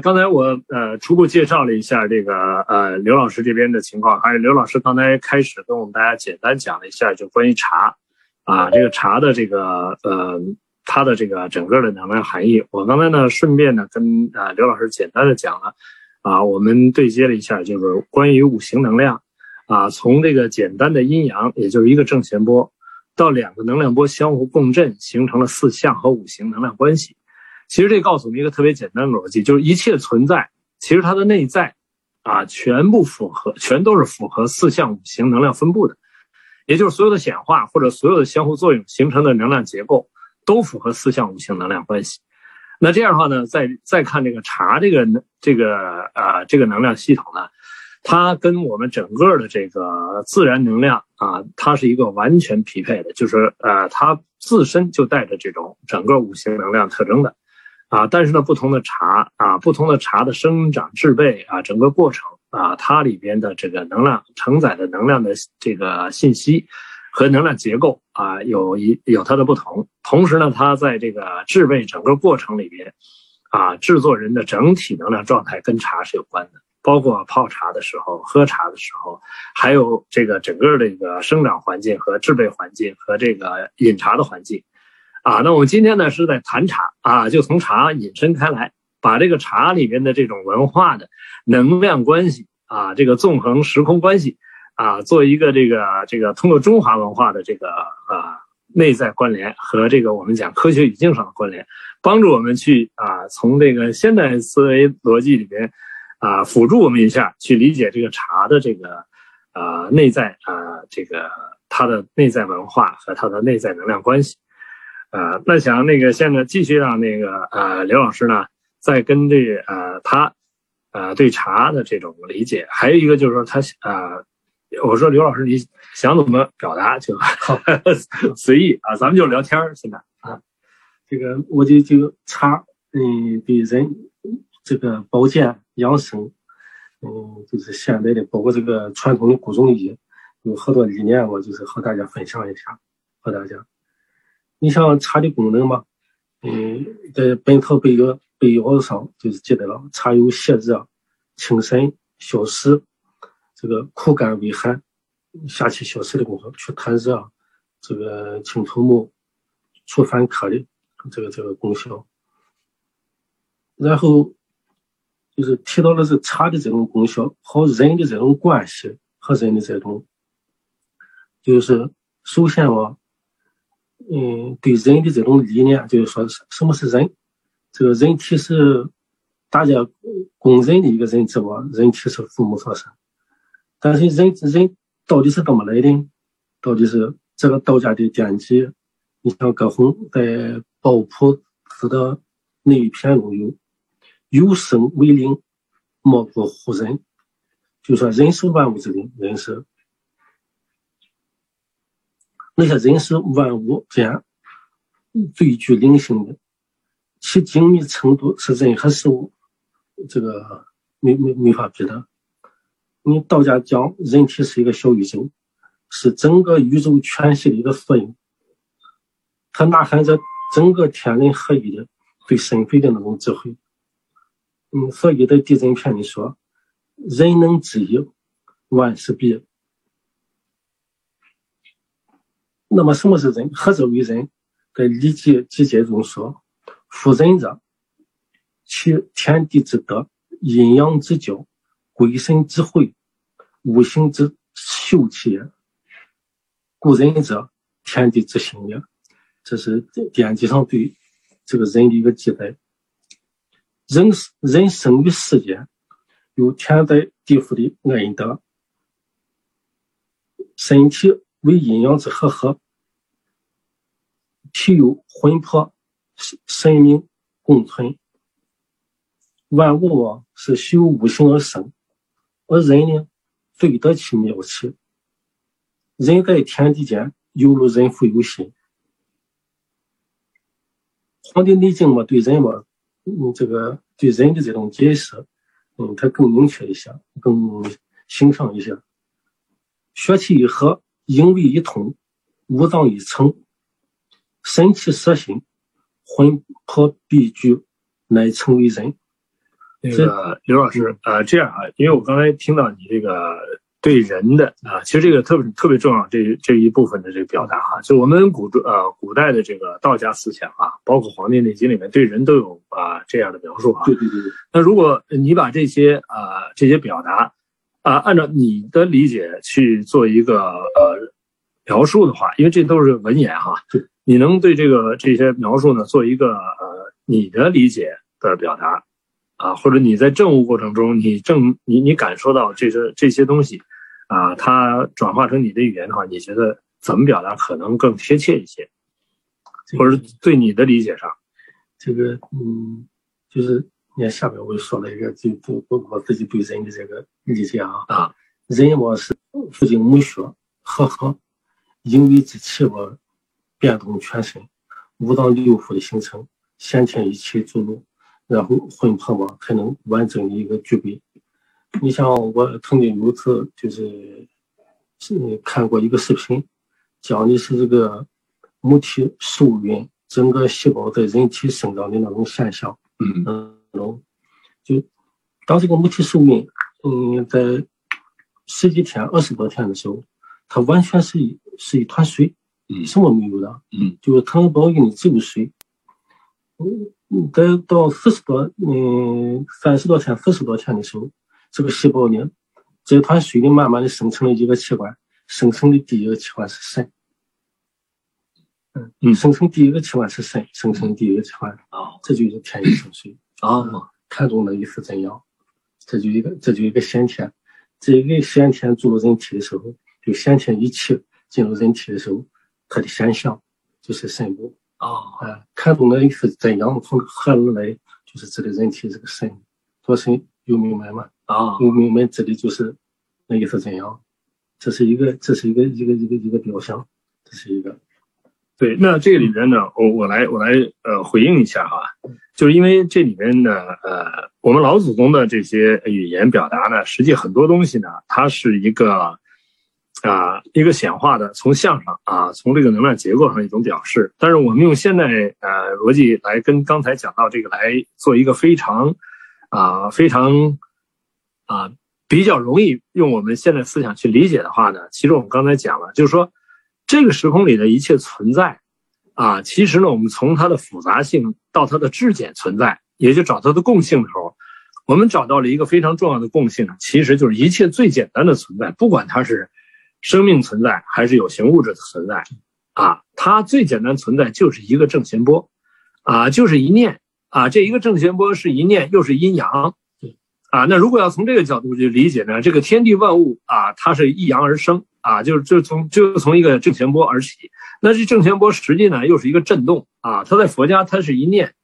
刚才我呃初步介绍了一下这个呃刘老师这边的情况，还有刘老师刚才开始跟我们大家简单讲了一下，就关于茶啊这个茶的这个呃它的这个整个的能量含义。我刚才呢顺便呢跟呃刘老师简单的讲了啊，我们对接了一下，就是关于五行能量啊，从这个简单的阴阳，也就是一个正弦波，到两个能量波相互共振，形成了四象和五行能量关系。其实这告诉我们一个特别简单的逻辑，就是一切存在，其实它的内在，啊，全部符合，全都是符合四象五行能量分布的，也就是所有的显化或者所有的相互作用形成的能量结构，都符合四象五行能量关系。那这样的话呢，再再看这个茶这个这个呃这个能量系统呢，它跟我们整个的这个自然能量啊，它是一个完全匹配的，就是呃它自身就带着这种整个五行能量特征的。啊，但是呢，不同的茶啊，不同的茶的生长、制备啊，整个过程啊，它里边的这个能量承载的能量的这个信息和能量结构啊，有一有它的不同。同时呢，它在这个制备整个过程里边啊，制作人的整体能量状态跟茶是有关的，包括泡茶的时候、喝茶的时候，还有这个整个这个生长环境和制备环境和这个饮茶的环境。啊，那我们今天呢是在谈茶啊，就从茶引申开来，把这个茶里面的这种文化的能量关系啊，这个纵横时空关系啊，做一个这个这个通过中华文化的这个啊内在关联和这个我们讲科学语境上的关联，帮助我们去啊从这个现代思维逻辑里面啊辅助我们一下去理解这个茶的这个啊内在啊这个它的内在文化和它的内在能量关系。呃，那想那个现在继续让那个呃刘老师呢，再跟这呃他呃对茶的这种理解，还有一个就是说他呃，我说刘老师你想怎么表达就随意啊，咱们就聊天儿现在啊，这个我就就茶嗯对人这个保健养生嗯就是现在的包括这个传统的古中医有好多理念，我就是和大家分享一下，和大家。你像茶的功能嘛，嗯，在《本草备药备药》上就是记载了，茶有泻热、清肾、消食，这个苦甘微寒、下气消食的功效，去痰热，这个清头目、除烦渴的这个这个功效。然后就是提到了这茶的这种功效和人的这种关系和人的这种，就是首先嘛。嗯，对人的这种理念，就是说，什么是人？这个人体是大家公认的一个认知吧？人体是父母所生。但是人人到底是怎么来的？到底是这个道家的典籍？你像葛洪在《抱朴子》的那一篇中有“有生为灵，莫不乎人”，就说人是万物之灵，人是。那些人是万物间最具灵性的，其精密程度是任何事物这个没没没法比的。你道家讲人体是一个小宇宙，是整个宇宙全息的一个缩影，它呐喊着整个天人合一的对身非的那种智慧。嗯，所以在《地震片》里说：“人能知一，万事毕。”那么什么是人？何者为人？在《礼记集解》中说：“夫人者，其天地之德，阴阳之交，鬼神之会，五行之秀气也。故人者，天地之心也。”这是典籍上对这个人的一个记载。人人生于世间，有天在地府的恩德，身体。为阴阳之和合，体有魂魄、神明共存。万物啊，是修五行而生，而人呢，最得其妙气。人在天地间，犹如人负有心。《黄帝内经》嘛，对人嘛，嗯，这个对人的这种解释，嗯，它更明确一些，更形象一些。血气一和。营卫一通，五脏以成，神气摄形，魂魄必居，乃成为人。那个刘老师，呃，这样啊，因为我刚才听到你这个对人的啊，其实这个特别特别重要，这这一部分的这个表达哈，就我们古呃古代的这个道家思想啊，包括《黄帝内经》里面对人都有啊这样的描述啊。对对对对。那如果你把这些啊这些表达啊按照你的理解去做一个呃描述的话，因为这都是文言哈，你能对这个这些描述呢做一个呃你的理解的表达？啊，或者你在政务过程中，你正你你感受到这些这些东西，啊，它转化成你的语言的话，你觉得怎么表达可能更贴切一些，或者对你的理解上，这个嗯，就是你看下面我又说了一个，就就我我自己对人的这个理解啊啊，人嘛是父精母血和合，因为之气我变动全身，五脏六腑的形成，先天一气注入。然后魂魄嘛才能完整的一个具备。你像我曾经有一次就是是看过一个视频，讲的是这个母体受孕，整个细胞在人体生长的那种现象。嗯嗯，就当这个母体寿命，嗯，在十几天、二十多天的时候，它完全是一是一团水，嗯，什么没有的，嗯，就是它能保给你只有水，嗯。嗯，在到四十多，嗯，三十多天、四十多天的时候，这个细胞呢，这团水呢，慢慢的生成了一个器官，生成的第一个器官是肾。嗯嗯，生成第一个器官是肾，生成第一个器官啊，这就是天一生水啊。看中的意思怎样？这就一个，这就一个先天，这一个先天注入人体的时候，就先天一气进入人体的时候，它的先象就是肾部。啊，哎，看中的意思怎样从何而来？就是指的人体这个肾，做肾有明白吗？啊，有明白指的就是那意思怎样？这是一个，这是一个一个一个一个表象，这是一个。对，那这里边呢，我我来我来呃回应一下哈，就是因为这里边呢，呃，我们老祖宗的这些语言表达呢，实际很多东西呢，它是一个。啊，一个显化的，从相上啊，从这个能量结构上一种表示。但是我们用现代呃逻辑来跟刚才讲到这个来做一个非常啊非常啊比较容易用我们现在思想去理解的话呢，其实我们刚才讲了，就是说这个时空里的一切存在啊，其实呢，我们从它的复杂性到它的质简存在，也就找它的共性的时候，我们找到了一个非常重要的共性，其实就是一切最简单的存在，不管它是。生命存在还是有形物质的存在，啊，它最简单存在就是一个正弦波，啊，就是一念，啊，这一个正弦波是一念，又是阴阳，啊，那如果要从这个角度去理解呢，这个天地万物啊，它是一阳而生，啊，就是就从就从一个正弦波而起，那这正弦波实际呢又是一个震动，啊，它在佛家它是一念，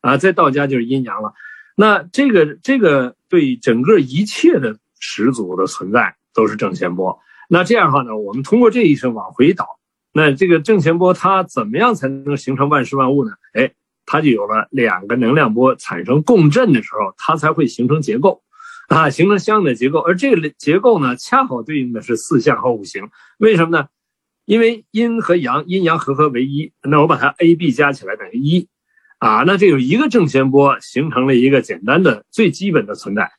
啊，在道家就是阴阳了，那这个这个对整个一切的始祖的存在都是正弦波。那这样的话呢，我们通过这一声往回倒，那这个正弦波它怎么样才能形成万事万物呢？哎，它就有了两个能量波产生共振的时候，它才会形成结构，啊，形成相应的结构。而这个结构呢，恰好对应的是四象和五行。为什么呢？因为阴和阳，阴阳合合为一。那我把它 A、B 加起来等于一，啊，那这有一个正弦波形成了一个简单的最基本的存在，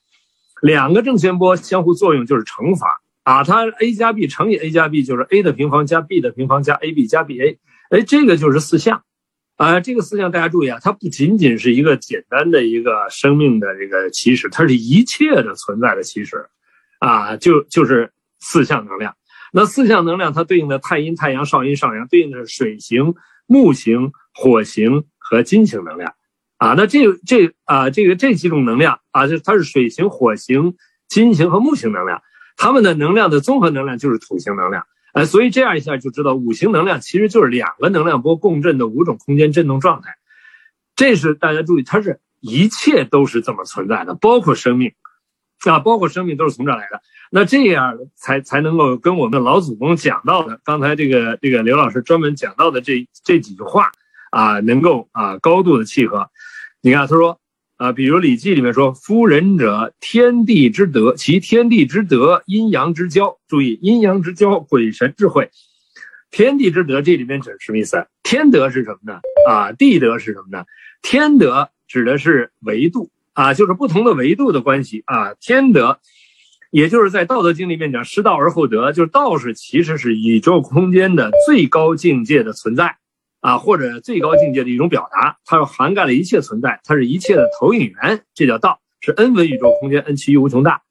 两个正弦波相互作用就是乘法。啊，它 a 加 b 乘以 a 加 b 就是 a 的平方加 b 的平方加 ab 加 ba，哎，这个就是四象，啊，这个四象大家注意啊，它不仅仅是一个简单的一个生命的这个起始，它是一切的存在的起始，啊，就就是四象能量。那四象能量它对应的太阴、太阳、少阴、少阳，对应的是水型、木型、火型和金型能量，啊，那这这啊这个这几种能量啊，就它是水型、火型、金型和木型能量。它们的能量的综合能量就是土星能量，哎，所以这样一下就知道五行能量其实就是两个能量波共振的五种空间振动状态。这是大家注意，它是一切都是这么存在的，包括生命，啊，包括生命都是从这来的。那这样才才能够跟我们老祖宗讲到的，刚才这个这个刘老师专门讲到的这这几句话啊，能够啊高度的契合。你看，他说。啊，比如《礼记》里面说：“夫仁者，天地之德，其天地之德，阴阳之交。”注意，阴阳之交，鬼神智慧，天地之德，这里面指什么意思？天德是什么呢？啊，地德是什么呢？天德指的是维度啊，就是不同的维度的关系啊。天德，也就是在《道德经》里面讲“失道而后德”，就是道是其实是宇宙空间的最高境界的存在啊，或者最高境界的一种表达，它又涵盖了一切存在，它是一切的投影源，这叫道，是 n 维宇宙空间，n 趋于无穷大。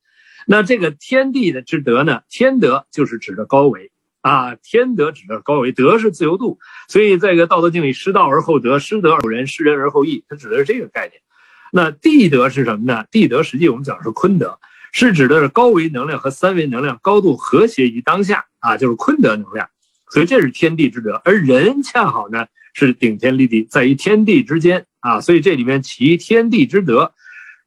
那这个天地的之德呢？天德就是指的高维啊，天德指的高维，德是自由度，所以在一个《道德经》里，失道而后德，失德而后仁，失仁而后义，它指的是这个概念。那地德是什么呢？地德实际我们讲是坤德，是指的是高维能量和三维能量高度和谐于当下啊，就是坤德能量。所以这是天地之德，而人恰好呢是顶天立地，在于天地之间啊，所以这里面其天地之德，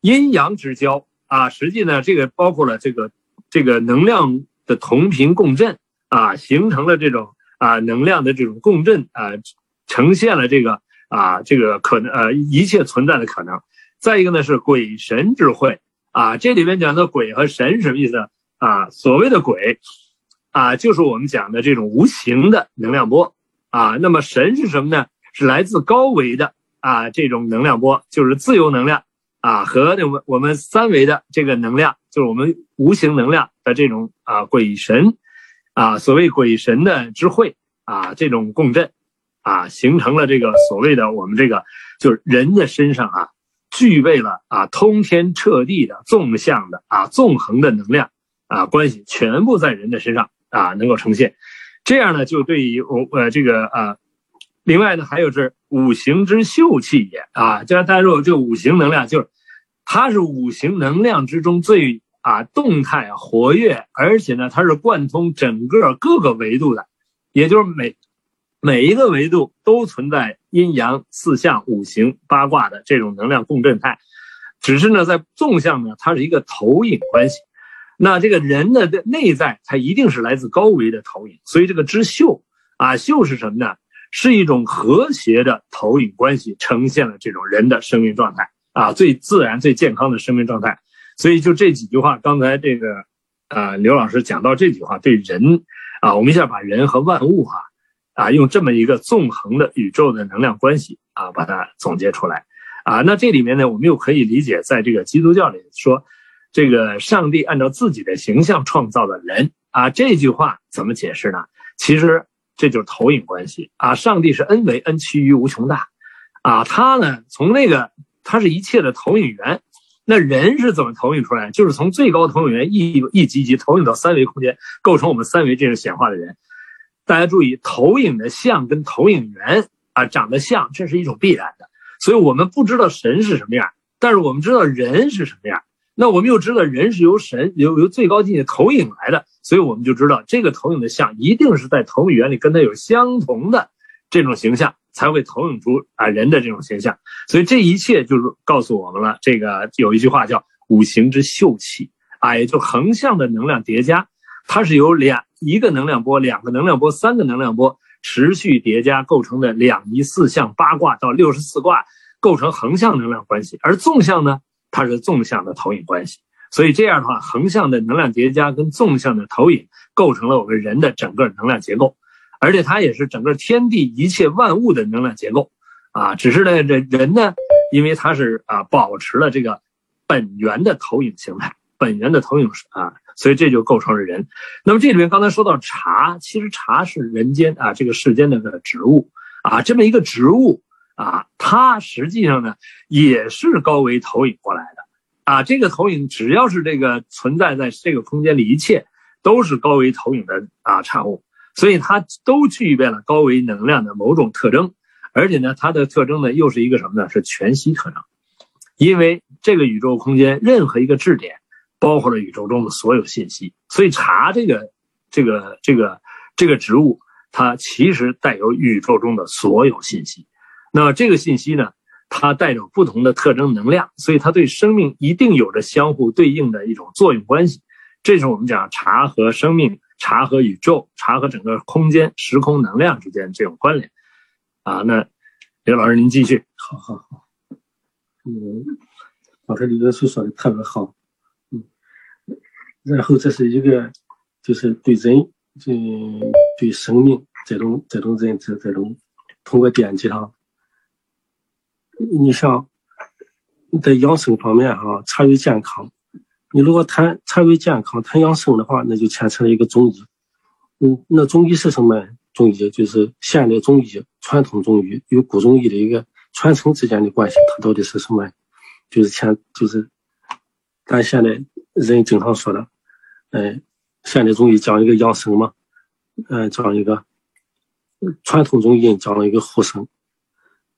阴阳之交。啊，实际呢，这个包括了这个这个能量的同频共振啊，形成了这种啊能量的这种共振啊，呈现了这个啊这个可能呃一切存在的可能。再一个呢是鬼神智慧啊，这里面讲的鬼和神什么意思啊？所谓的鬼啊，就是我们讲的这种无形的能量波啊。那么神是什么呢？是来自高维的啊这种能量波，就是自由能量。啊，和我们我们三维的这个能量，就是我们无形能量的这种啊鬼神，啊所谓鬼神的智慧啊这种共振，啊形成了这个所谓的我们这个就是人的身上啊具备了啊通天彻地的纵向的啊纵横的能量啊关系，全部在人的身上啊能够呈现，这样呢就对于我呃这个啊。另外呢，还有是五行之秀气也啊，就像大家说，这五行能量就是它是五行能量之中最啊动态活跃，而且呢，它是贯通整个各个维度的，也就是每每一个维度都存在阴阳四象五行八卦的这种能量共振态，只是呢，在纵向呢，它是一个投影关系。那这个人的内在，它一定是来自高维的投影，所以这个知秀啊，秀是什么呢？是一种和谐的投影关系，呈现了这种人的生命状态啊，最自然、最健康的生命状态。所以就这几句话，刚才这个，呃，刘老师讲到这句话，对人啊，我们一下把人和万物哈，啊，用这么一个纵横的宇宙的能量关系啊，把它总结出来啊。那这里面呢，我们又可以理解，在这个基督教里说，这个上帝按照自己的形象创造的人啊，这句话怎么解释呢？其实。这就是投影关系啊！上帝是 n 维 n 趋于无穷大，啊，他呢从那个他是一切的投影源，那人是怎么投影出来？就是从最高投影源一一级级投影到三维空间，构成我们三维这种显化的人。大家注意，投影的像跟投影源啊长得像，这是一种必然的。所以我们不知道神是什么样，但是我们知道人是什么样。那我们又知道人是由神由由最高境界投影来的。所以我们就知道，这个投影的像一定是在投影原理跟它有相同的这种形象，才会投影出啊人的这种形象。所以这一切就是告诉我们了，这个有一句话叫“五行之秀气”，啊，也就横向的能量叠加，它是由两一个能量波、两个能量波、三个能量波持续叠加构成的两仪四象八卦到六十四卦，构成横向能量关系。而纵向呢，它是纵向的投影关系。所以这样的话，横向的能量叠加跟纵向的投影构成了我们人的整个能量结构，而且它也是整个天地一切万物的能量结构啊。只是呢，这人呢，因为它是啊保持了这个本源的投影形态，本源的投影啊，所以这就构成了人。那么这里面刚才说到茶，其实茶是人间啊这个世间的个植物啊，这么一个植物啊，它实际上呢也是高维投影过来的。啊，这个投影只要是这个存在在这个空间里，一切都是高维投影的啊产物，所以它都具备了高维能量的某种特征，而且呢，它的特征呢又是一个什么呢？是全息特征，因为这个宇宙空间任何一个质点包括了宇宙中的所有信息，所以茶这个这个这个这个植物，它其实带有宇宙中的所有信息，那这个信息呢？它带有不同的特征能量，所以它对生命一定有着相互对应的一种作用关系。这是我们讲茶和生命、茶和宇宙、茶和整个空间、时空能量之间这种关联。啊，那刘老师您继续。好好好，嗯，刚才李教授说的特别好。嗯，然后这是一个，就是对人，嗯，对生命这种这种认知，这种通过点击上。你像在养生方面哈，茶与健康。你如果谈茶与健康，谈养生的话，那就牵扯了一个中医。嗯，那中医是什么？中医就是现代中医、传统中医与古中医的一个传承之间的关系，它到底是什么？就是前就是咱现在人经常说的，嗯，现代中医讲一个养生嘛，嗯，讲一个传统中医讲了一个护生，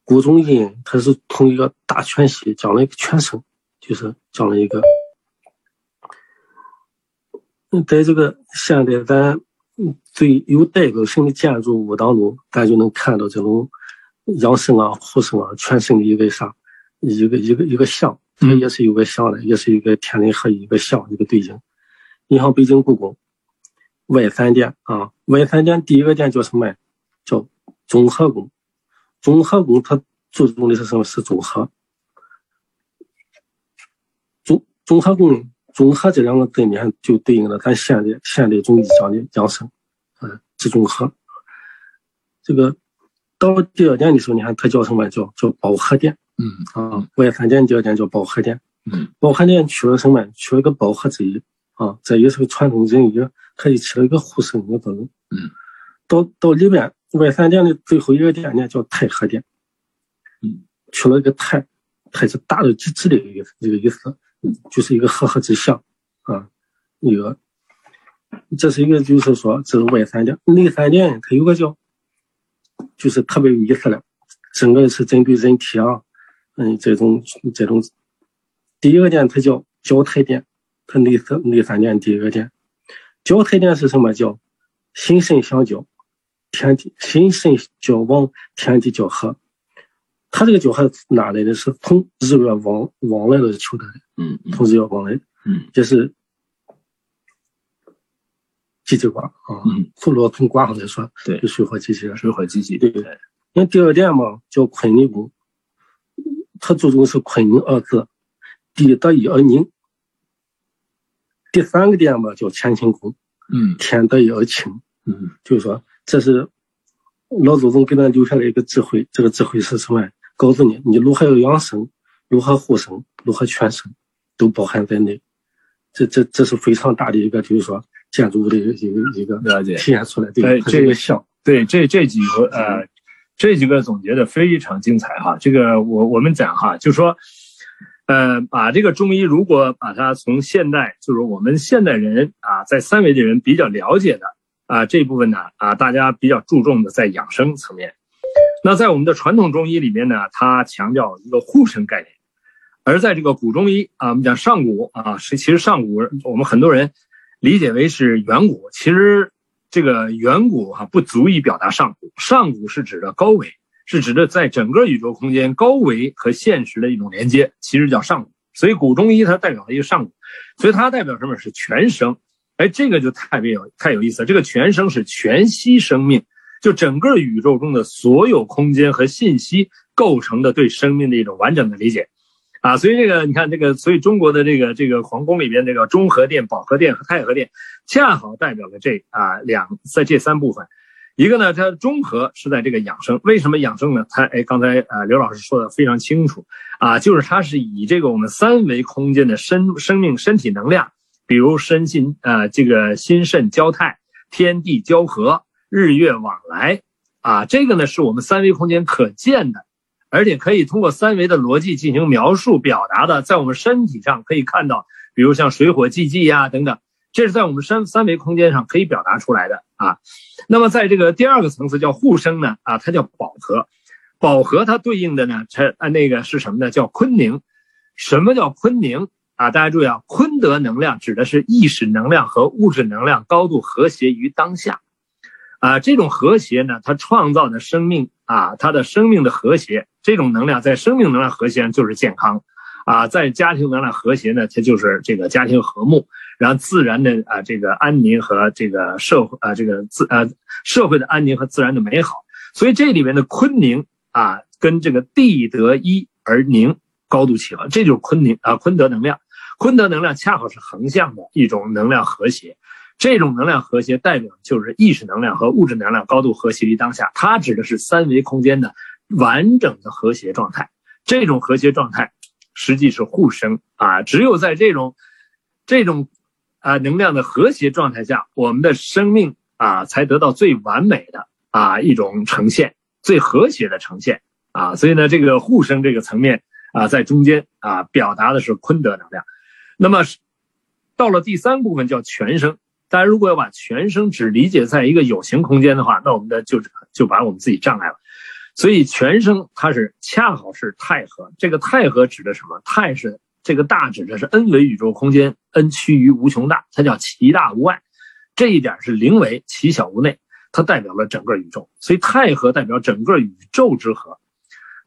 古中医它是从一个大全息讲了一个全身，就是讲了一个，在这个现在咱。最有代表性的建筑物当中，咱就能看到这种养生啊、护生啊、全身的一个啥，一个一个一个像，它也是有个像的，也是一个天人合一，一个像，一个对应。你像北京故宫外三殿啊，外三殿第一个殿叫什么？叫综合宫。综合宫它注重的是什么？是综合。综综合宫。综合这两个字面就对应了咱现代现代中医讲的养生，嗯，治综合。这个到第二点的时候，你看它叫什么？叫叫保和殿。嗯啊，外三殿第二点叫保和殿。嗯，保和殿取了什么？取了个保和之意啊，这也是个传统人医，它就起了一个护身的作用。嗯，到到里边外三殿的最后一个殿呢，叫太和殿。嗯，取了一个太，太是大到极致的一个一个意思。就是一个和合之象啊，一个，这是一个，就是说这是外三殿，内三殿它有个叫，就是特别有意思了，整个是针对人体啊，嗯，这种这种，第一个殿它叫交泰殿，它内三内三殿第一个殿，交泰殿是什么？叫心肾相交，天地心神交往，天地交合。他这个交合哪来的？是从日月往往来的求得的。嗯，从日月往来，嗯，这是积极卦啊。嗯，从罗从卦上来说，对，就水火既济，水火既济。对对。那第二点嘛，叫坤离宫，它注重是坤宁二字，地得一而宁。第三个点嘛，叫乾清宫，嗯，天得一而清，嗯，就是说这是老祖宗给咱留下来一个智慧，这个智慧是什么？告诉你，你如何养生，如何护生，如何全身，都包含在内。这这这是非常大的一个，就是说建筑物的一个一个一个了解体现出来。对，这个像，对这这几个呃这几个总结的非常精彩哈。这个我我们讲哈，就说呃把这个中医如果把它从现代，就是我们现代人啊，在三维的人比较了解的啊这一部分呢啊，大家比较注重的在养生层面。那在我们的传统中医里面呢，它强调一个护身概念，而在这个古中医啊，我们讲上古啊，是其实上古我们很多人理解为是远古，其实这个远古哈不足以表达上古，上古是指的高维，是指的在整个宇宙空间高维和现实的一种连接，其实叫上古。所以古中医它代表了一个上古，所以它代表什么是全生？哎，这个就太别有太有意思了，这个全生是全息生命。就整个宇宙中的所有空间和信息构成的对生命的一种完整的理解，啊，所以这个你看这个，所以中国的这个这个皇宫里边这个中和殿、保和殿和太和殿，恰好代表了这啊两在这三部分，一个呢，它中和是在这个养生，为什么养生呢？它哎，刚才呃刘老师说的非常清楚啊，就是它是以这个我们三维空间的生生命身体能量，比如身心呃这个心肾交泰，天地交合。日月往来，啊，这个呢是我们三维空间可见的，而且可以通过三维的逻辑进行描述表达的，在我们身体上可以看到，比如像水火既济呀等等，这是在我们三三维空间上可以表达出来的啊。那么在这个第二个层次叫互生呢，啊，它叫饱和，饱和它对应的呢，它啊那个是什么呢？叫坤宁。什么叫坤宁啊？大家注意啊，坤德能量指的是意识能量和物质能量高度和谐于当下。啊，这种和谐呢，它创造的生命啊，它的生命的和谐，这种能量在生命能量和谐上就是健康，啊，在家庭能量和谐呢，它就是这个家庭和睦，然后自然的啊这个安宁和这个社会啊这个自呃社会的安宁和自然的美好，所以这里面的坤宁啊，跟这个地得一而宁高度契合，这就是坤宁啊坤德能量，坤德能量恰好是横向的一种能量和谐。这种能量和谐代表就是意识能量和物质能量高度和谐于当下，它指的是三维空间的完整的和谐状态。这种和谐状态实际是互生啊。只有在这种这种啊能量的和谐状态下，我们的生命啊才得到最完美的啊一种呈现，最和谐的呈现啊。所以呢，这个互生这个层面啊，在中间啊表达的是坤德能量。那么到了第三部分叫全生。大家如果要把全生只理解在一个有形空间的话，那我们的就就把我们自己障碍了。所以全生它是恰好是太和，这个太和指的什么？太是这个大指的是 n 维宇宙空间，n 趋于无穷大，它叫其大无外。这一点是零维，其小无内，它代表了整个宇宙。所以太和代表整个宇宙之和，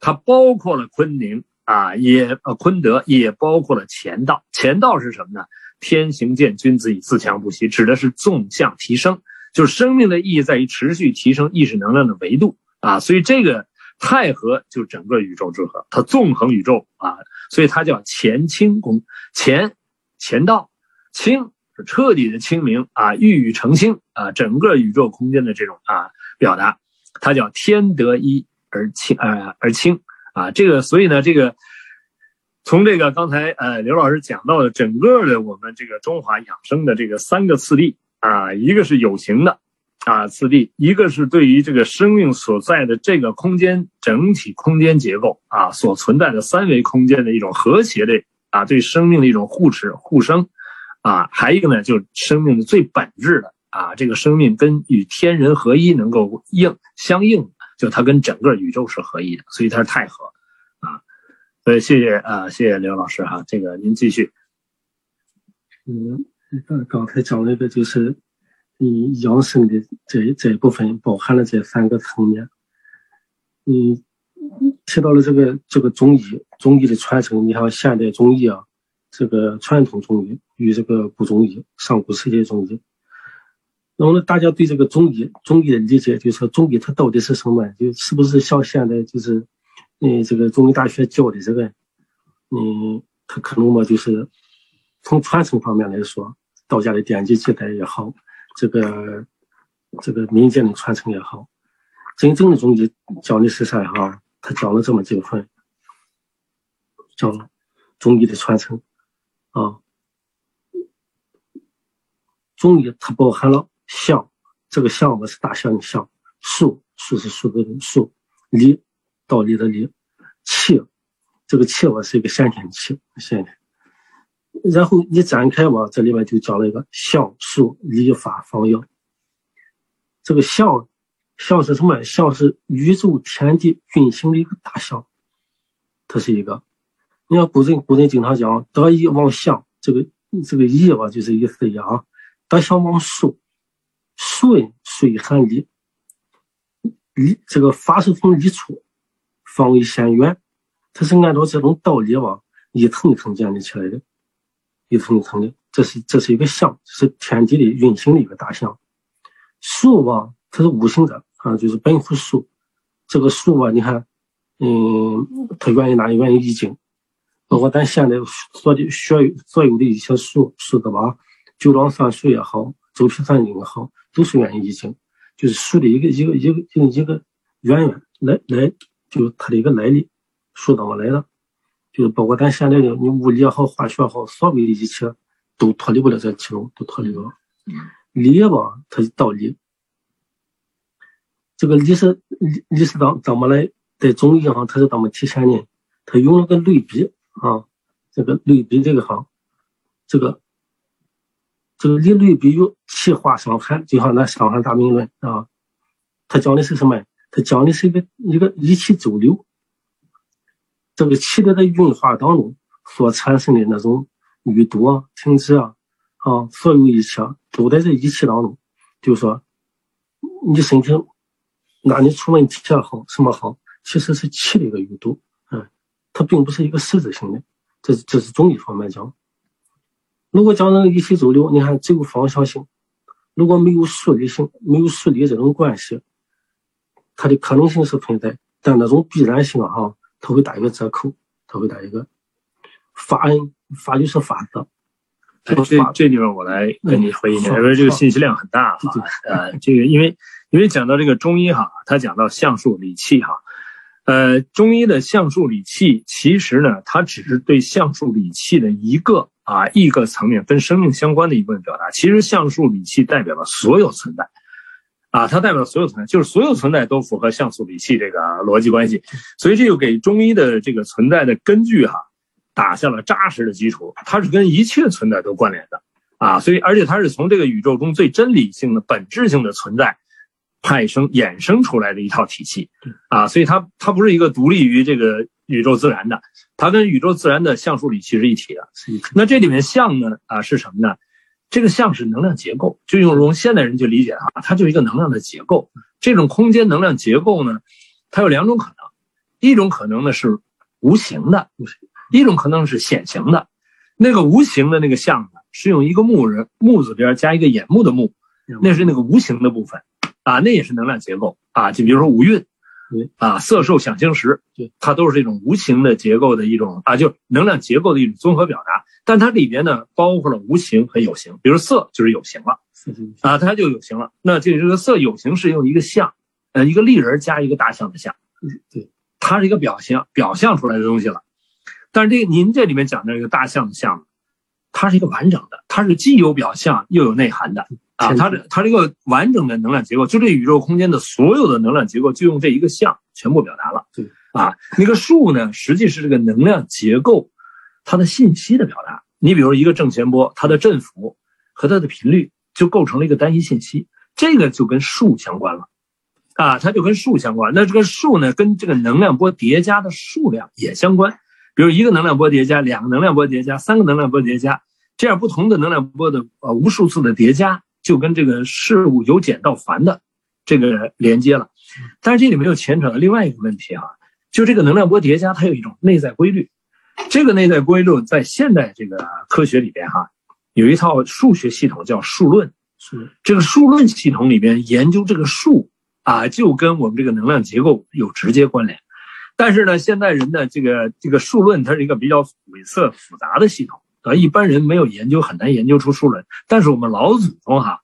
它包括了坤宁啊，也呃坤德，也包括了乾道。乾道是什么呢？天行健，君子以自强不息，指的是纵向提升，就是生命的意义在于持续提升意识能量的维度。啊，所以这个太和就整个宇宙之和，它纵横宇宙啊，所以它叫乾清宫。乾，乾道，清是彻底的清明啊，玉宇澄清啊，整个宇宙空间的这种啊表达，它叫天得一而清啊而清啊。这个所以呢，这个从这个刚才呃刘老师讲到的整个的我们这个中华养生的这个三个次第啊，一个是有形的。啊，次第一个是对于这个生命所在的这个空间整体空间结构啊，所存在的三维空间的一种和谐的啊，对生命的一种护持护生，啊，还一个呢，就是生命的最本质的啊，这个生命跟与天人合一能够应相应，就它跟整个宇宙是合一的，所以它是太和啊。所以谢谢啊，谢谢刘老师哈，这个您继续。嗯，刚刚才讲了一个就是。嗯，养生的这这一部分包含了这三个层面。嗯，提到了这个这个中医，中医的传承，你像现代中医啊，这个传统中医与这个古中医、上古时期中医，那么大家对这个中医，中医的理解，就是说中医它到底是什么？就是不是像现在就是，嗯，这个中医大学教的这个，嗯，它可能嘛，就是从传承方面来说，道家的典籍记载也好。这个这个民间的传承也好，真正的中医讲的是啥哈？他讲了这么几个分，讲中医的传承啊。中医它包含了象，这个象我是大象的象；树，树是数字的树；理，道理的理；气，这个气我是一个先天气，先天。然后一展开嘛，这里面就讲了一个相、术、理、法、方、药。这个象，象是什么？象是宇宙天地运行的一个大象，它是一个。你看古人，古人经常讲“得意忘相”，这个这个意吧，就是意思一样。得象忘术，顺水含理，理这个法是从理出，方为先远，它是按照这种道理吧，一层一层建立起来的。一层一层的，这是这是一个象，是天地的运行的一个大象。树吧，它是无形的啊，就是本乎树。这个树吧，你看，嗯，它源于哪里？源于易经。包括咱现在所的学所有的一些树，树的吧，九章算术也好，周皮算经也好，都是源于易经，就是树的一个一个一个一个一个渊源来来，就是它的一个来历，树怎么来的？就是包括咱现在的你物理也好，化学也好，所谓的一切都脱离不了这其中，都脱离不了。理吧，它是道理。这个理是理理是怎怎么来在中医上它是怎么体现呢？它用了个类比啊，这个类比这个哈，这个这个理论比如气化伤寒，就像那《伤寒大病论》啊，它讲的是什么？它讲的是一个一个一气周流。这个气的在运化当中所产生的那种淤堵啊、停滞啊，啊，所有一切都在这一气当中。就是说你身体哪里出问题也好，什么好，其实是气的一个淤堵，嗯，它并不是一个实质性的。这这是中医方面讲。如果讲那个一气周流，你看只有方向性，如果没有数理性，没有数理这种关系，它的可能性是存在，但那种必然性啊，哈。他会打一个折扣，它会打一个法恩，法律是法则。这这地方我来跟你回应，因为这个信息量很大哈。呃，这个因为因为讲到这个中医哈，他讲到相术理气哈，呃，中医的象数理气，其实呢，它只是对象数理气的一个啊一个层面跟生命相关的一部分表达。其实象数理气代表了所有存在，啊，它代表所有存在，就是所有存在都符合象数理气这个逻辑关系。所以这就给中医的这个存在的根据哈，打下了扎实的基础。它是跟一切存在都关联的啊，所以而且它是从这个宇宙中最真理性的本质性的存在。派生衍生出来的一套体系，啊，所以它它不是一个独立于这个宇宙自然的，它跟宇宙自然的相数理其实一体的。那这里面相呢，啊是什么呢？这个像是能量结构，就用用现代人去理解啊，它就是一个能量的结构。这种空间能量结构呢，它有两种可能，一种可能呢是无形的，一种可能是显形的。那个无形的那个像呢，是用一个木人木字边加一个眼目的目，那是那个无形的部分。啊，那也是能量结构啊，就比如说五蕴，啊，色受想行识，对，它都是这种无形的结构的一种啊，就能量结构的一种综合表达。但它里边呢，包括了无形和有形。比如色就是有形了，啊，它就有形了。那这个色有形是用一个象，呃，一个立人加一个大象的象，对，它是一个表象，表象出来的东西了。但是这个您这里面讲的这个大象的象，它是一个完整的，它是既有表象又有内涵的。啊，它这它这个完整的能量结构，就这宇宙空间的所有的能量结构，就用这一个项全部表达了。对，啊，那个数呢，实际是这个能量结构它的信息的表达。你比如一个正弦波，它的振幅和它的频率就构成了一个单一信息，这个就跟数相关了。啊，它就跟数相关。那这个数呢，跟这个能量波叠加的数量也相关。比如一个能量波叠加，两个能量波叠加，三个能量波叠加，这样不同的能量波的呃无数次的叠加。就跟这个事物由简到繁的这个连接了，但是这里面又牵扯到另外一个问题啊，就这个能量波叠加它有一种内在规律，这个内在规律在现代这个科学里边哈，有一套数学系统叫数论，是。这个数论系统里边研究这个数啊，就跟我们这个能量结构有直接关联，但是呢，现代人的这个这个数论它是一个比较晦涩复杂的系统。啊，一般人没有研究，很难研究出数来。但是我们老祖宗哈，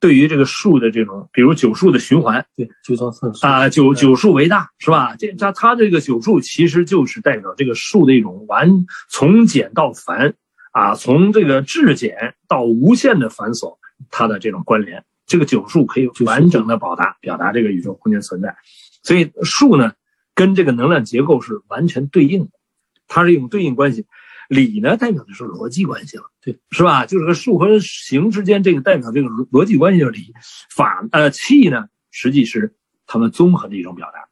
对于这个数的这种，比如九数的循环，对九章四啊，九九数为大，是吧？这它它这个九数其实就是代表这个数的一种完从简到繁啊，从这个至简到无限的繁琐，它的这种关联。这个九数可以完整的表达表达这个宇宙空间存在，所以数呢跟这个能量结构是完全对应的，它是一种对应关系。理呢，代表的是逻辑关系了，对，是吧？就是个数和形之间，这个代表这个逻辑关系就是理。法呃，气呢，实际是他们综合的一种表达。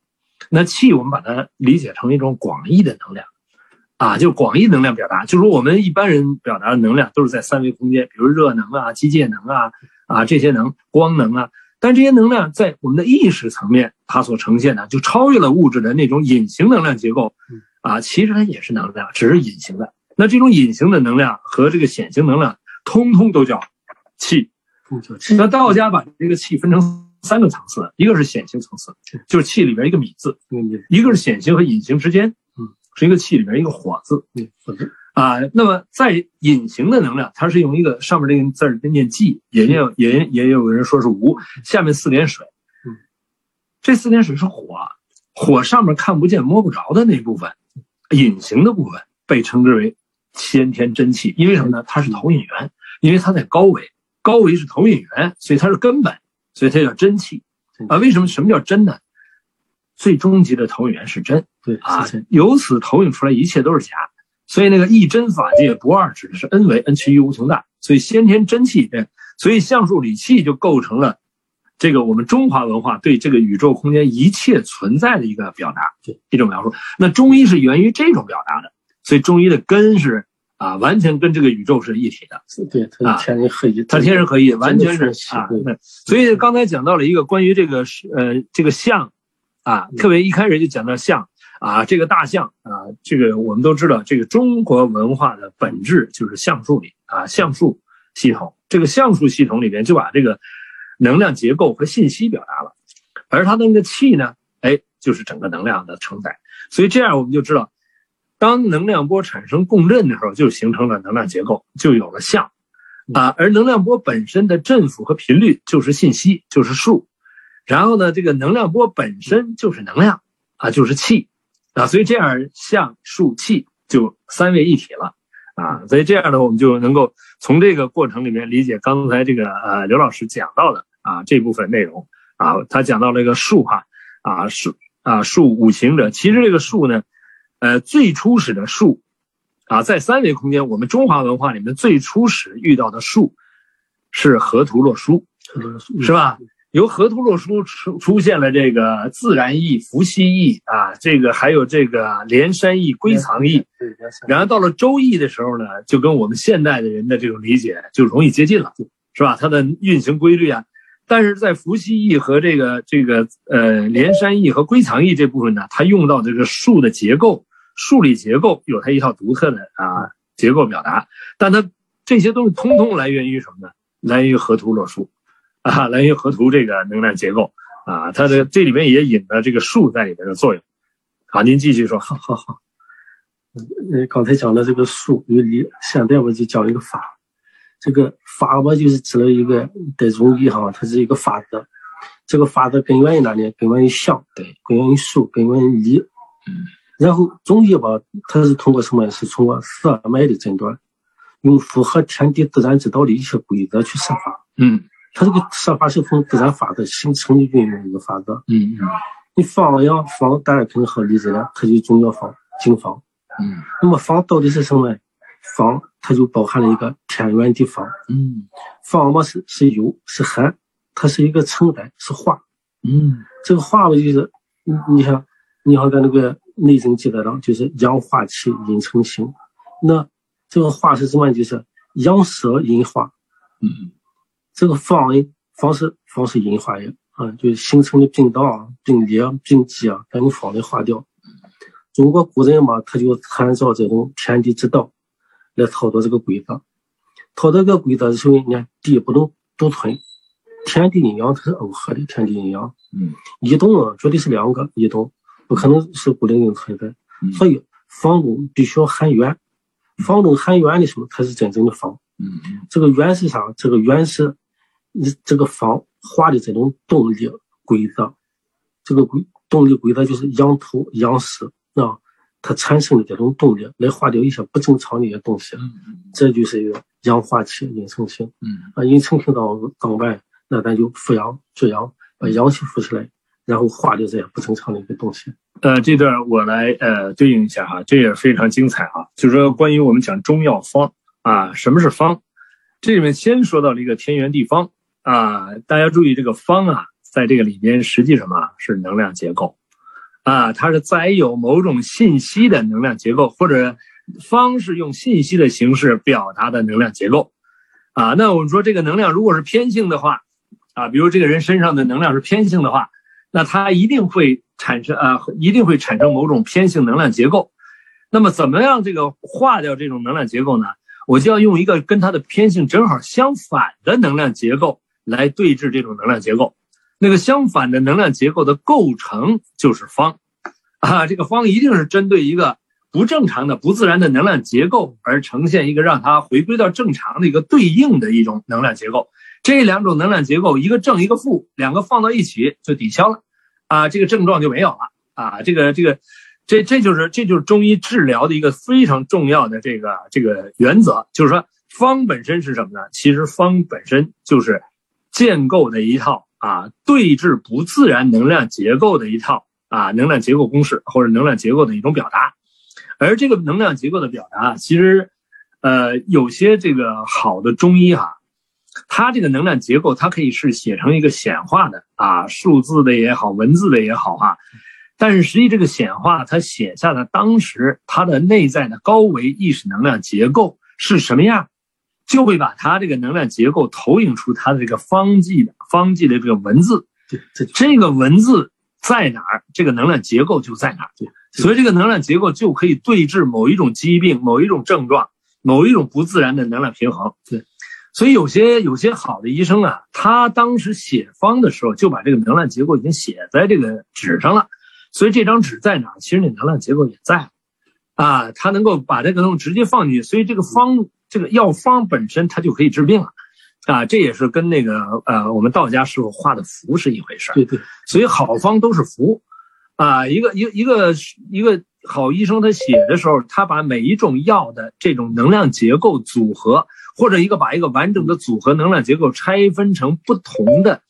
那气，我们把它理解成一种广义的能量，啊，就广义能量表达。就是说，我们一般人表达的能量都是在三维空间，比如热能啊、机械能啊、啊这些能、光能啊。但这些能量在我们的意识层面，它所呈现的就超越了物质的那种隐形能量结构，啊，其实它也是能量，只是隐形的。那这种隐形的能量和这个显形能量，通通都叫气。那道家把这个气分成三个层次，一个是显形层次，就是气里边一个米字；一个是显形和隐形之间，嗯，是一个气里边一个火字。火字啊。那么在隐形的能量，它是用一个上面这个字儿念寂，也有也也有人说是无，下面四点水。嗯，这四点水是火，火上面看不见摸不着的那部分，隐形的部分被称之为。先天真气，因为什么呢？它是投影源，因为它在高维，高维是投影源，所以它是根本，所以它叫真气啊。为什么？什么叫真呢？最终极的投影源是真，对啊，由此投影出来一切都是假，所以那个一真法界不二，指的是 n 维 n 趋于无穷大，所以先天真气，对，所以相数理气就构成了这个我们中华文化对这个宇宙空间一切存在的一个表达，对一种描述。那中医是源于这种表达的。所以中医的根是啊，完全跟这个宇宙是一体的。对，它天人合一，它天人合一，完全是啊。所以刚才讲到了一个关于这个是呃这个象啊，特别一开始就讲到象啊，这个大象啊，这个我们都知道，这个中国文化的本质就是象数里啊，象数系统。这个象数系统里边就把这个能量结构和信息表达了，而它的那个气呢，哎，就是整个能量的承载。所以这样我们就知道。当能量波产生共振的时候，就形成了能量结构，就有了相，啊，而能量波本身的振幅和频率就是信息，就是数，然后呢，这个能量波本身就是能量，啊就是气。啊，所以这样相数气就三位一体了。啊，所以这样呢，我们就能够从这个过程里面理解刚才这个呃刘老师讲到的啊这部分内容。啊，他讲到了一个数哈啊数啊数五行者，其实这个数呢，呃最初始的数啊，在三维空间，我们中华文化里面最初始遇到的数是河图洛书，是吧？由河图洛书出出现了这个自然意、伏羲意啊，这个还有这个连山意、归藏意，然后到了周易的时候呢，就跟我们现代的人的这种理解就容易接近了，是吧？它的运行规律啊，但是在伏羲意和这个这个呃连山意和归藏意这部分呢，它用到这个数的结构、数理结构有它一套独特的啊结构表达，但它这些东西通通来源于什么呢？来源于河图洛书。啊，来源于河图这个能量结构啊，它的这里面也引了这个数在里面的作用。好，您继续说。好好好。呃，刚才讲的这个数与理，现在我就讲一个法。这个法吧，就是指了一个在中医哈，它是一个法则。这个法则根源于哪里？根源于相，对，根源于数，根源于理。嗯。然后中医吧，它是通过什么？是通过色脉的诊断，用符合天地自然之道的一些规则去设法。嗯。它这个设法是从自然法则形成的运用一个法则。嗯嗯。你方呀方，大家肯定好理解了，它就中药方、经方。嗯。那么方到底是什么？方它就包含了一个天圆地方。嗯。方嘛是是有是寒，它是一个承载是化。嗯。这个化嘛就是你你像你像在那个《内经》记载上，就是阳化气，阴成形。那这个化是什么？就是阳色阴化。嗯。这个方方是方是阴化也啊，就是形成的病道、病理、病机啊，咱用方位化掉。中国古人嘛，他就参照这种天地之道来操作这个规则。操作这个规则的时候，你看地不能独存，天地阴阳它是耦合的，天地阴阳。嗯。一动啊，绝对是两个一动，不可能是固定性存在。所以方中必须要含元，方中含元的时候才是真正的方。嗯。这个元是啥？这个元是。你这个方画的这种动力规则，这个规动力规则就是阳头阳湿啊，它产生的这种动力来化掉一些不正常的一些东西，这就是一个阳化气阴成形。嗯啊，阴成形到脏外，那咱就扶阳助阳，把阳气扶起来，然后画就这样不正常的一个东西。呃，这段我来呃对应一下哈，这也非常精彩啊，就是说关于我们讲中药方啊，什么是方？这里面先说到了一个天圆地方。啊，大家注意这个方啊，在这个里边实际什么是能量结构啊？它是载有某种信息的能量结构，或者方是用信息的形式表达的能量结构啊。那我们说这个能量如果是偏性的话啊，比如这个人身上的能量是偏性的话，那它一定会产生啊，一定会产生某种偏性能量结构。那么怎么样这个化掉这种能量结构呢？我就要用一个跟它的偏性正好相反的能量结构。来对峙这种能量结构，那个相反的能量结构的构成就是方，啊，这个方一定是针对一个不正常的、不自然的能量结构而呈现一个让它回归到正常的一个对应的一种能量结构。这两种能量结构，一个正一个负，两个放到一起就抵消了，啊，这个症状就没有了，啊，这个这个，这这就是这就是中医治疗的一个非常重要的这个这个原则，就是说方本身是什么呢？其实方本身就是。建构的一套啊，对峙不自然能量结构的一套啊，能量结构公式或者能量结构的一种表达，而这个能量结构的表达，其实，呃，有些这个好的中医哈，它这个能量结构，它可以是写成一个显化的啊，数字的也好，文字的也好啊，但是实际这个显化，它写下的当时它的内在的高维意识能量结构是什么样？就会把它这个能量结构投影出它的这个方剂的方剂的这个文字，这这个文字在哪儿，这个能量结构就在哪儿。所以这个能量结构就可以对治某一种疾病、某一种症状、某一种不自然的能量平衡。对，所以有些有些好的医生啊，他当时写方的时候就把这个能量结构已经写在这个纸上了。所以这张纸在哪，其实那能量结构也在，啊，他能够把这个东西直接放进去。所以这个方。这个药方本身它就可以治病了，啊，这也是跟那个呃我们道家师傅画的符是一回事对对，所以好方都是符，啊，一个一个一个一个好医生，他写的时候，他把每一种药的这种能量结构组合，或者一个把一个完整的组合能量结构拆分成不同的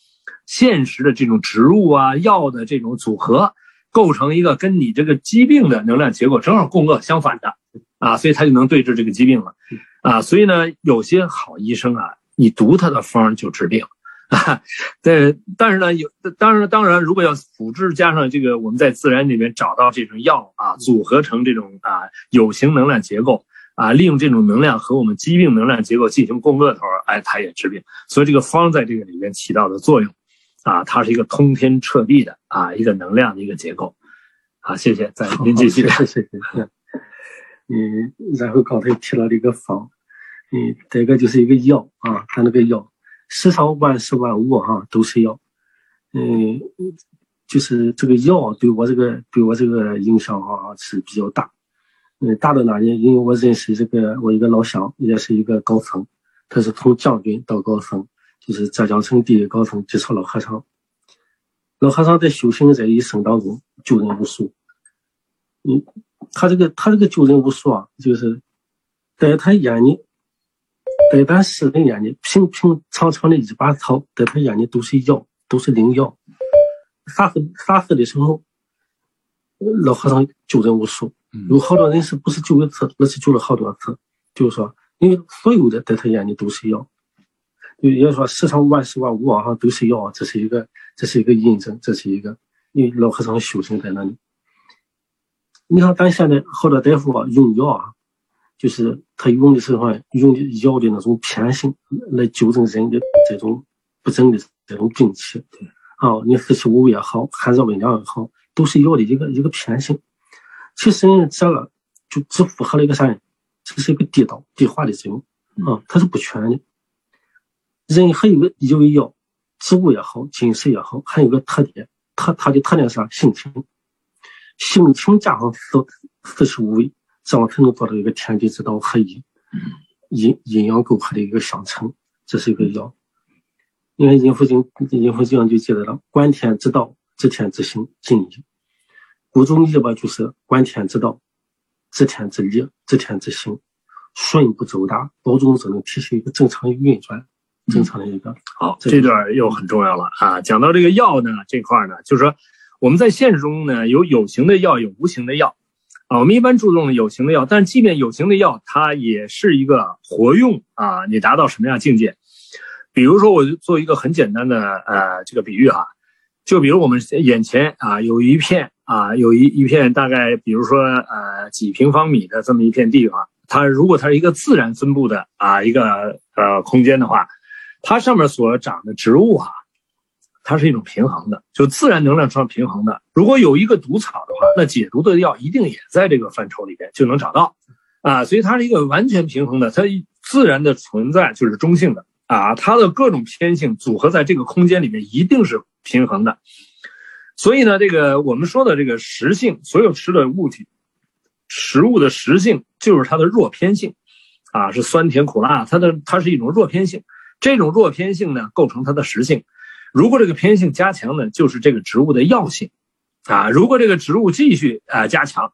现实的这种植物啊药的这种组合，构成一个跟你这个疾病的能量结构正好共轭相反的啊，所以他就能对治这个疾病了啊。所以呢，有些好医生啊，你读他的方就治病。啊，对，但是呢，有当然，当然，如果要辅助加上这个，我们在自然里面找到这种药啊，组合成这种啊有形能量结构啊，利用这种能量和我们疾病能量结构进行共轭头，哎，它也治病。所以这个方在这个里面起到的作用啊，它是一个通天彻地的啊一个能量的一个结构。好，谢谢，再您继续。谢谢。嗯，然后刚才提了这个方，嗯，这个就是一个药啊，它那个药。世上万事万物哈都是药，嗯，就是这个药对我这个对我这个影响啊是比较大，嗯，大到哪里？因为我认识这个我一个老乡，也是一个高僧，他是从将军到高僧，就是浙江省第一高僧吉超老和尚。老和尚在修行这一生当中救人无数，嗯，他这个他这个救人无数啊，就是在他眼里。在咱世人眼里，平平常常的一把草，在他眼里都是药，都是灵药。啥事啥事的时候，老和尚救人无数，有好多人是不是救一次，而是救了好多次。就是说，因为所有的在他眼里都是药。就也说世上万事万物啊，都是药，这是一个，这是一个印证，这是一个，因为老和尚修行在那里。你看，咱现在好多大夫啊，用药啊。就是他用的时候用的药的那种偏性来纠正人的这种不正的这种病气，啊，你四七五也好，寒热温凉也好，都是药的一个一个偏性。其实这个就只符合了一个啥呢？这是一个地道地化的作用啊，它是不全的。任何一个一味药，植物也好，金石也好，还有个特点，它它的特点是啥？性情，性情加上四四十五味。这样才能做到一个天地之道合一，阴阴阳沟合的一个相成，这是一个药。你看《阴符经》，《阴符经》就记载了：观天之道，知天之行，尽矣。古中医吧，就是观天之道，知天之理，知天之行，顺不周达，保中只能体系一个正常运转，正常的一个。好，这段又很重要了啊！讲到这个药呢，这块呢，就是说我们在现实中呢，有有形的药，有无形的药。啊，我们一般注重有形的药，但即便有形的药，它也是一个活用啊。你达到什么样境界？比如说，我就做一个很简单的呃这个比喻哈，就比如我们眼前啊有一片啊有一一片大概比如说呃几平方米的这么一片地方，它如果它是一个自然分布的啊一个呃空间的话，它上面所长的植物哈。它是一种平衡的，就自然能量上平衡的。如果有一个毒草的话，那解毒的药一定也在这个范畴里边就能找到，啊，所以它是一个完全平衡的。它自然的存在就是中性的啊，它的各种偏性组合在这个空间里面一定是平衡的。所以呢，这个我们说的这个实性，所有吃的物体、食物的实性就是它的弱偏性，啊，是酸甜苦辣，它的它是一种弱偏性。这种弱偏性呢，构成它的实性。如果这个偏性加强呢，就是这个植物的药性，啊，如果这个植物继续啊加强，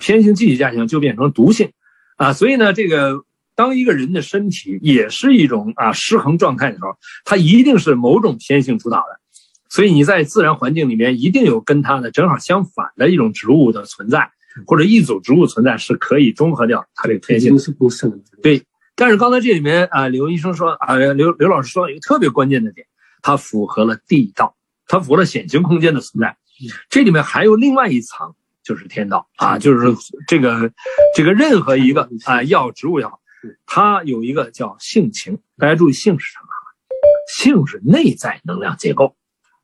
偏性继续加强，就变成毒性，啊，所以呢，这个当一个人的身体也是一种啊失衡状态的时候，它一定是某种偏性主导的，所以你在自然环境里面一定有跟它的正好相反的一种植物的存在，或者一组植物存在是可以中和掉它这个特性。是不是对，但是刚才这里面啊，刘医生说啊，刘刘老师说了一个特别关键的点。它符合了地道，它符合了显形空间的存在。这里面还有另外一层，就是天道啊，就是这个这个任何一个啊药植物也好，它有一个叫性情。大家注意，性是什么？性是内在能量结构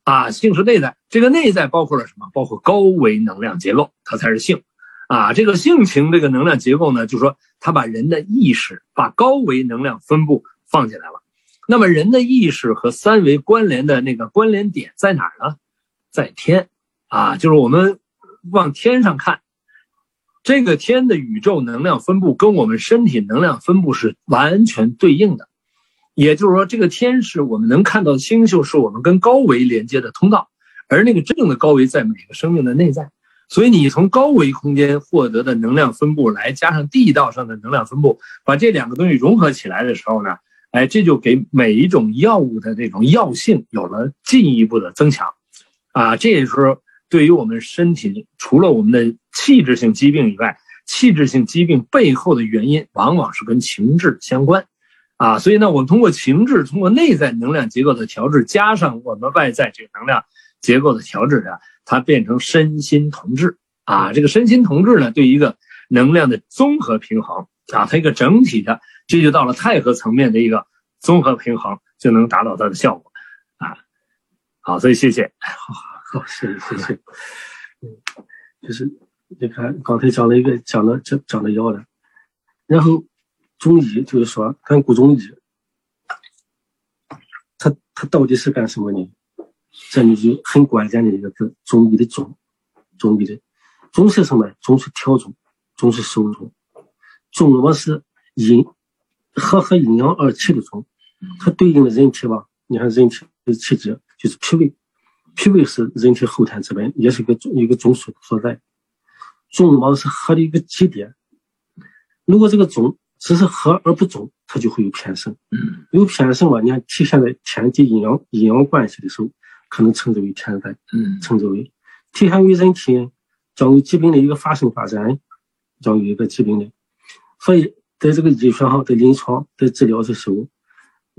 啊，性是内在。这个内在包括了什么？包括高维能量结构，它才是性啊。这个性情这个能量结构呢，就是说它把人的意识，把高维能量分布放进来了。那么人的意识和三维关联的那个关联点在哪儿呢？在天，啊，就是我们往天上看，这个天的宇宙能量分布跟我们身体能量分布是完全对应的。也就是说，这个天是我们能看到的星宿，是我们跟高维连接的通道，而那个真正的高维在每个生命的内在。所以你从高维空间获得的能量分布来加上地道上的能量分布，把这两个东西融合起来的时候呢，哎，这就给每一种药物的这种药性有了进一步的增强，啊，这也是说对于我们身体除了我们的器质性疾病以外，器质性疾病背后的原因往往是跟情志相关，啊，所以呢，我们通过情志，通过内在能量结构的调制，加上我们外在这个能量结构的调制啊。它变成身心同治啊，这个身心同治呢，对一个能量的综合平衡啊，它一个整体的，这就到了太和层面的一个综合平衡，就能达到它的效果啊。好，所以谢谢，好，好，谢谢，谢谢。嗯，就是你看刚才讲了一个讲了讲讲了腰了，然后中医就是说，看古中医，它它到底是干什么呢？这里就很关键的一个字，中医的中，中医的中是什么？中是调中，中是收中，中我是阴和和阴阳二气的中，它对应的人体吧？你看人体的气质就是脾胃，脾胃是人体后天之本，也是一个一个中枢所在。中嘛是和的一个基点，如果这个中只是和而不中，它就会有偏盛。有偏盛嘛？你看体现在天地阴阳阴阳关系的时候。可能称之为天灾，嗯，称之为体现于人体将有疾病的一个发生发展，将有一个疾病的，所以在这个医学上，在临床在治疗的时候，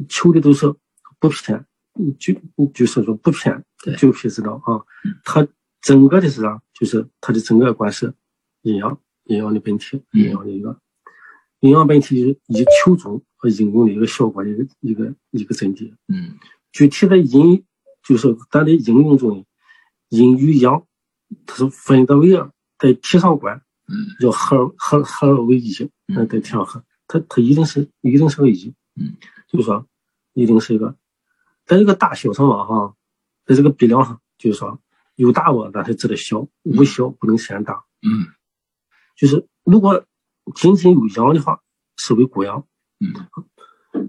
求的都是不偏，就就是说不偏，就偏知道啊，它整个的是啥？就是它的整个观是阴阳，阴阳的本体，阴阳的一个阴阳本体，就是以求中和应用的一个效果的一个一个一个真谛，嗯，具体的阴。就是咱的应用中，阴与阳，它是分得为二，在体上观，要合合合二为一，嗯，在体上合，它它一定是一定是个一，嗯，就是说，一定是一个，在这个大小上嘛哈，在这个比量上，就是说有大我，但是指的小，无小不能显大，嗯，就是如果仅仅有阳的话，是为孤阳，嗯。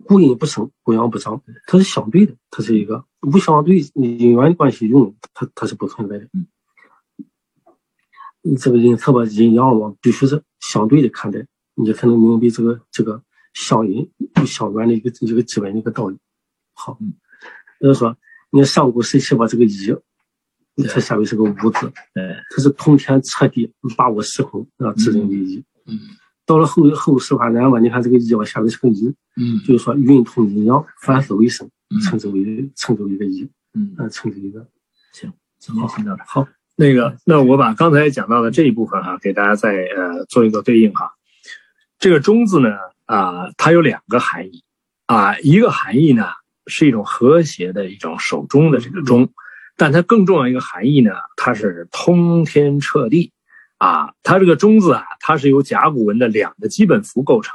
故阴不生，故阳不长，它是相对的，它是一个无相对因缘关系用，它它是不存在的。你这个阴特别阴阳嘛，必须是相对的看待，你才能明白这个这个相阴有相缘的一个一个基本的一个道理。好，比如说你上古时期把这个一，它下面是个无字，哎，它是通天彻地，把握时空，啊，自人为一。嗯。到了后后十八年吧，你看这个一吧，下面是个一，嗯，就是说运通阴阳，凡事为生，称之为称之为一个一，嗯，称之为一个。行，好，听到了。好，那个，那我把刚才讲到的这一部分哈，给大家再呃做一个对应哈。这个中字呢，啊，它有两个含义，啊，一个含义呢是一种和谐的一种手中的这个中，但它更重要一个含义呢，它是通天彻地。啊，它这个中字啊，它是由甲骨文的两个基本符构成，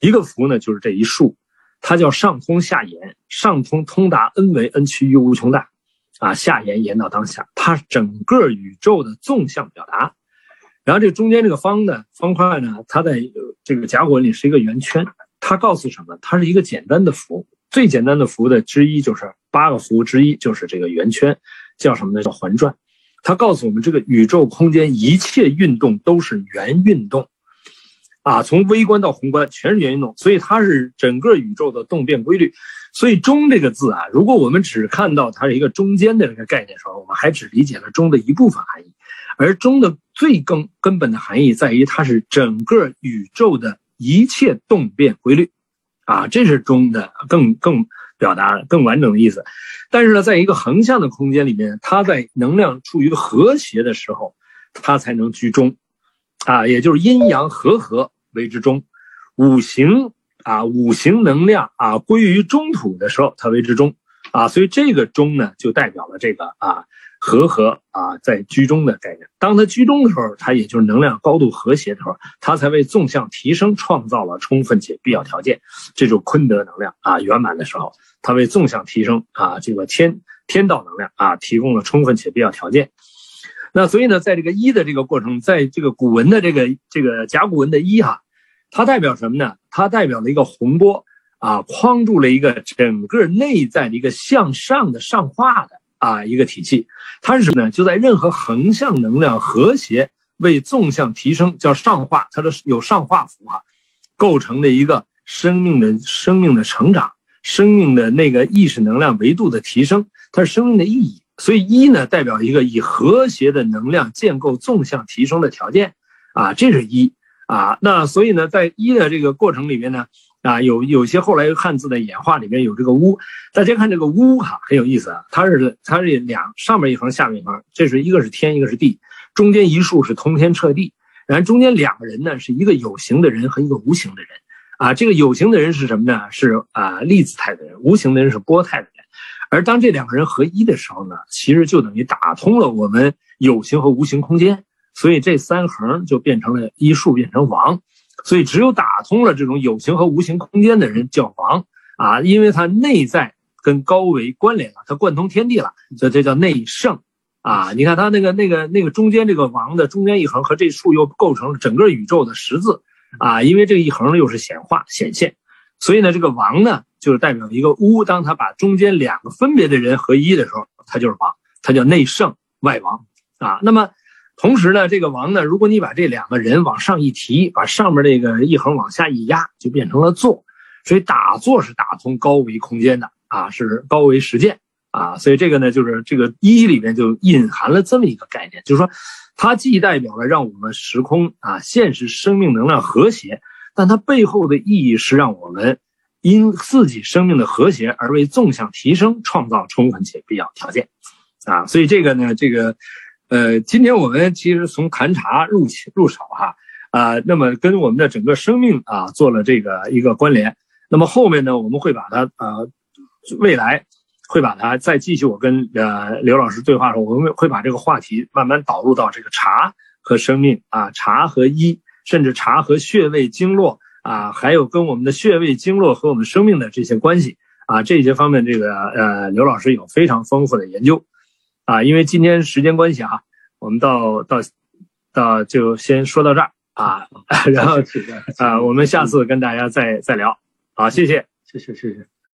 一个符呢就是这一竖，它叫上通下延，上通通达 n 为 n 趋于无穷大，啊下延延到当下，它整个宇宙的纵向表达。然后这中间这个方的方块呢，它在这个甲骨文里是一个圆圈，它告诉什么？它是一个简单的符，最简单的符的之一就是八个符之一就是这个圆圈，叫什么呢？叫环转。它告诉我们，这个宇宙空间一切运动都是圆运动，啊，从微观到宏观全是圆运动，所以它是整个宇宙的动变规律。所以“中”这个字啊，如果我们只看到它是一个中间的这个概念的时候，我们还只理解了“中”的一部分含义，而“中”的最根根本的含义在于它是整个宇宙的一切动变规律，啊，这是“中”的更更。表达更完整的意思，但是呢，在一个横向的空间里面，它在能量处于和谐的时候，它才能居中，啊，也就是阴阳和合为之中，五行啊，五行能量啊归于中土的时候，它为之中，啊，所以这个中呢，就代表了这个啊。和合啊，在居中的概念，当它居中的时候，它也就是能量高度和谐的时候，它才为纵向提升创造了充分且必要条件。这种坤德能量啊，圆满的时候，它为纵向提升啊，这个天天道能量啊，提供了充分且必要条件。那所以呢，在这个一的这个过程，在这个古文的这个这个甲骨文的一哈，它代表什么呢？它代表了一个洪波啊，框住了一个整个内在的一个向上的上化的。啊一个体系。它是什么呢？就在任何横向能量和谐为纵向提升，叫上化，它的有上化符哈，构成的一个生命的生命的成长，生命的那个意识能量维度的提升，它是生命的意义。所以一呢，代表一个以和谐的能量建构纵向提升的条件，啊，这是一啊。那所以呢，在一的这个过程里面呢，啊，有有些后来汉字的演化里面有这个乌，大家看这个乌哈很有意思啊，它是它是两上面一横，下面一横，这是一个是天，一个是地，中间一竖是通天彻地，然后中间两个人呢是一个有形的人和一个无形的人，啊，这个有形的人是什么呢？是啊粒子态的人，无形的人是波态的人。而当这两个人合一的时候呢，其实就等于打通了我们有形和无形空间，所以这三横就变成了一竖，变成王。所以只有打通了这种有形和无形空间的人叫王啊，因为他内在跟高维关联了，他贯通天地了，所以这叫内圣啊。你看他那个那个那个中间这个王的中间一横和这竖又构成了整个宇宙的十字啊，因为这一横又是显化显现，所以呢，这个王呢。就是代表一个巫，当他把中间两个分别的人合一的时候，他就是王，他叫内圣外王啊。那么同时呢，这个王呢，如果你把这两个人往上一提，把上面这个一横往下一压，就变成了坐。所以打坐是打通高维空间的啊，是高维实践啊。所以这个呢，就是这个一里面就隐含了这么一个概念，就是说它既代表了让我们时空啊现实生命能量和谐，但它背后的意义是让我们。因自己生命的和谐而为纵向提升创造充分且必要条件，啊，所以这个呢，这个，呃，今天我们其实从谈茶入起入手哈，啊，那么跟我们的整个生命啊做了这个一个关联，那么后面呢，我们会把它呃，未来会把它再继续我跟呃刘老师对话的时候，我们会把这个话题慢慢导入到这个茶和生命啊，茶和医，甚至茶和穴位经络。啊，还有跟我们的穴位经络和我们生命的这些关系啊，这些方面，这个呃，刘老师有非常丰富的研究啊。因为今天时间关系啊，我们到到到就先说到这儿啊，然后啊，我们下次跟大家再再聊。好，谢谢，谢谢，谢谢。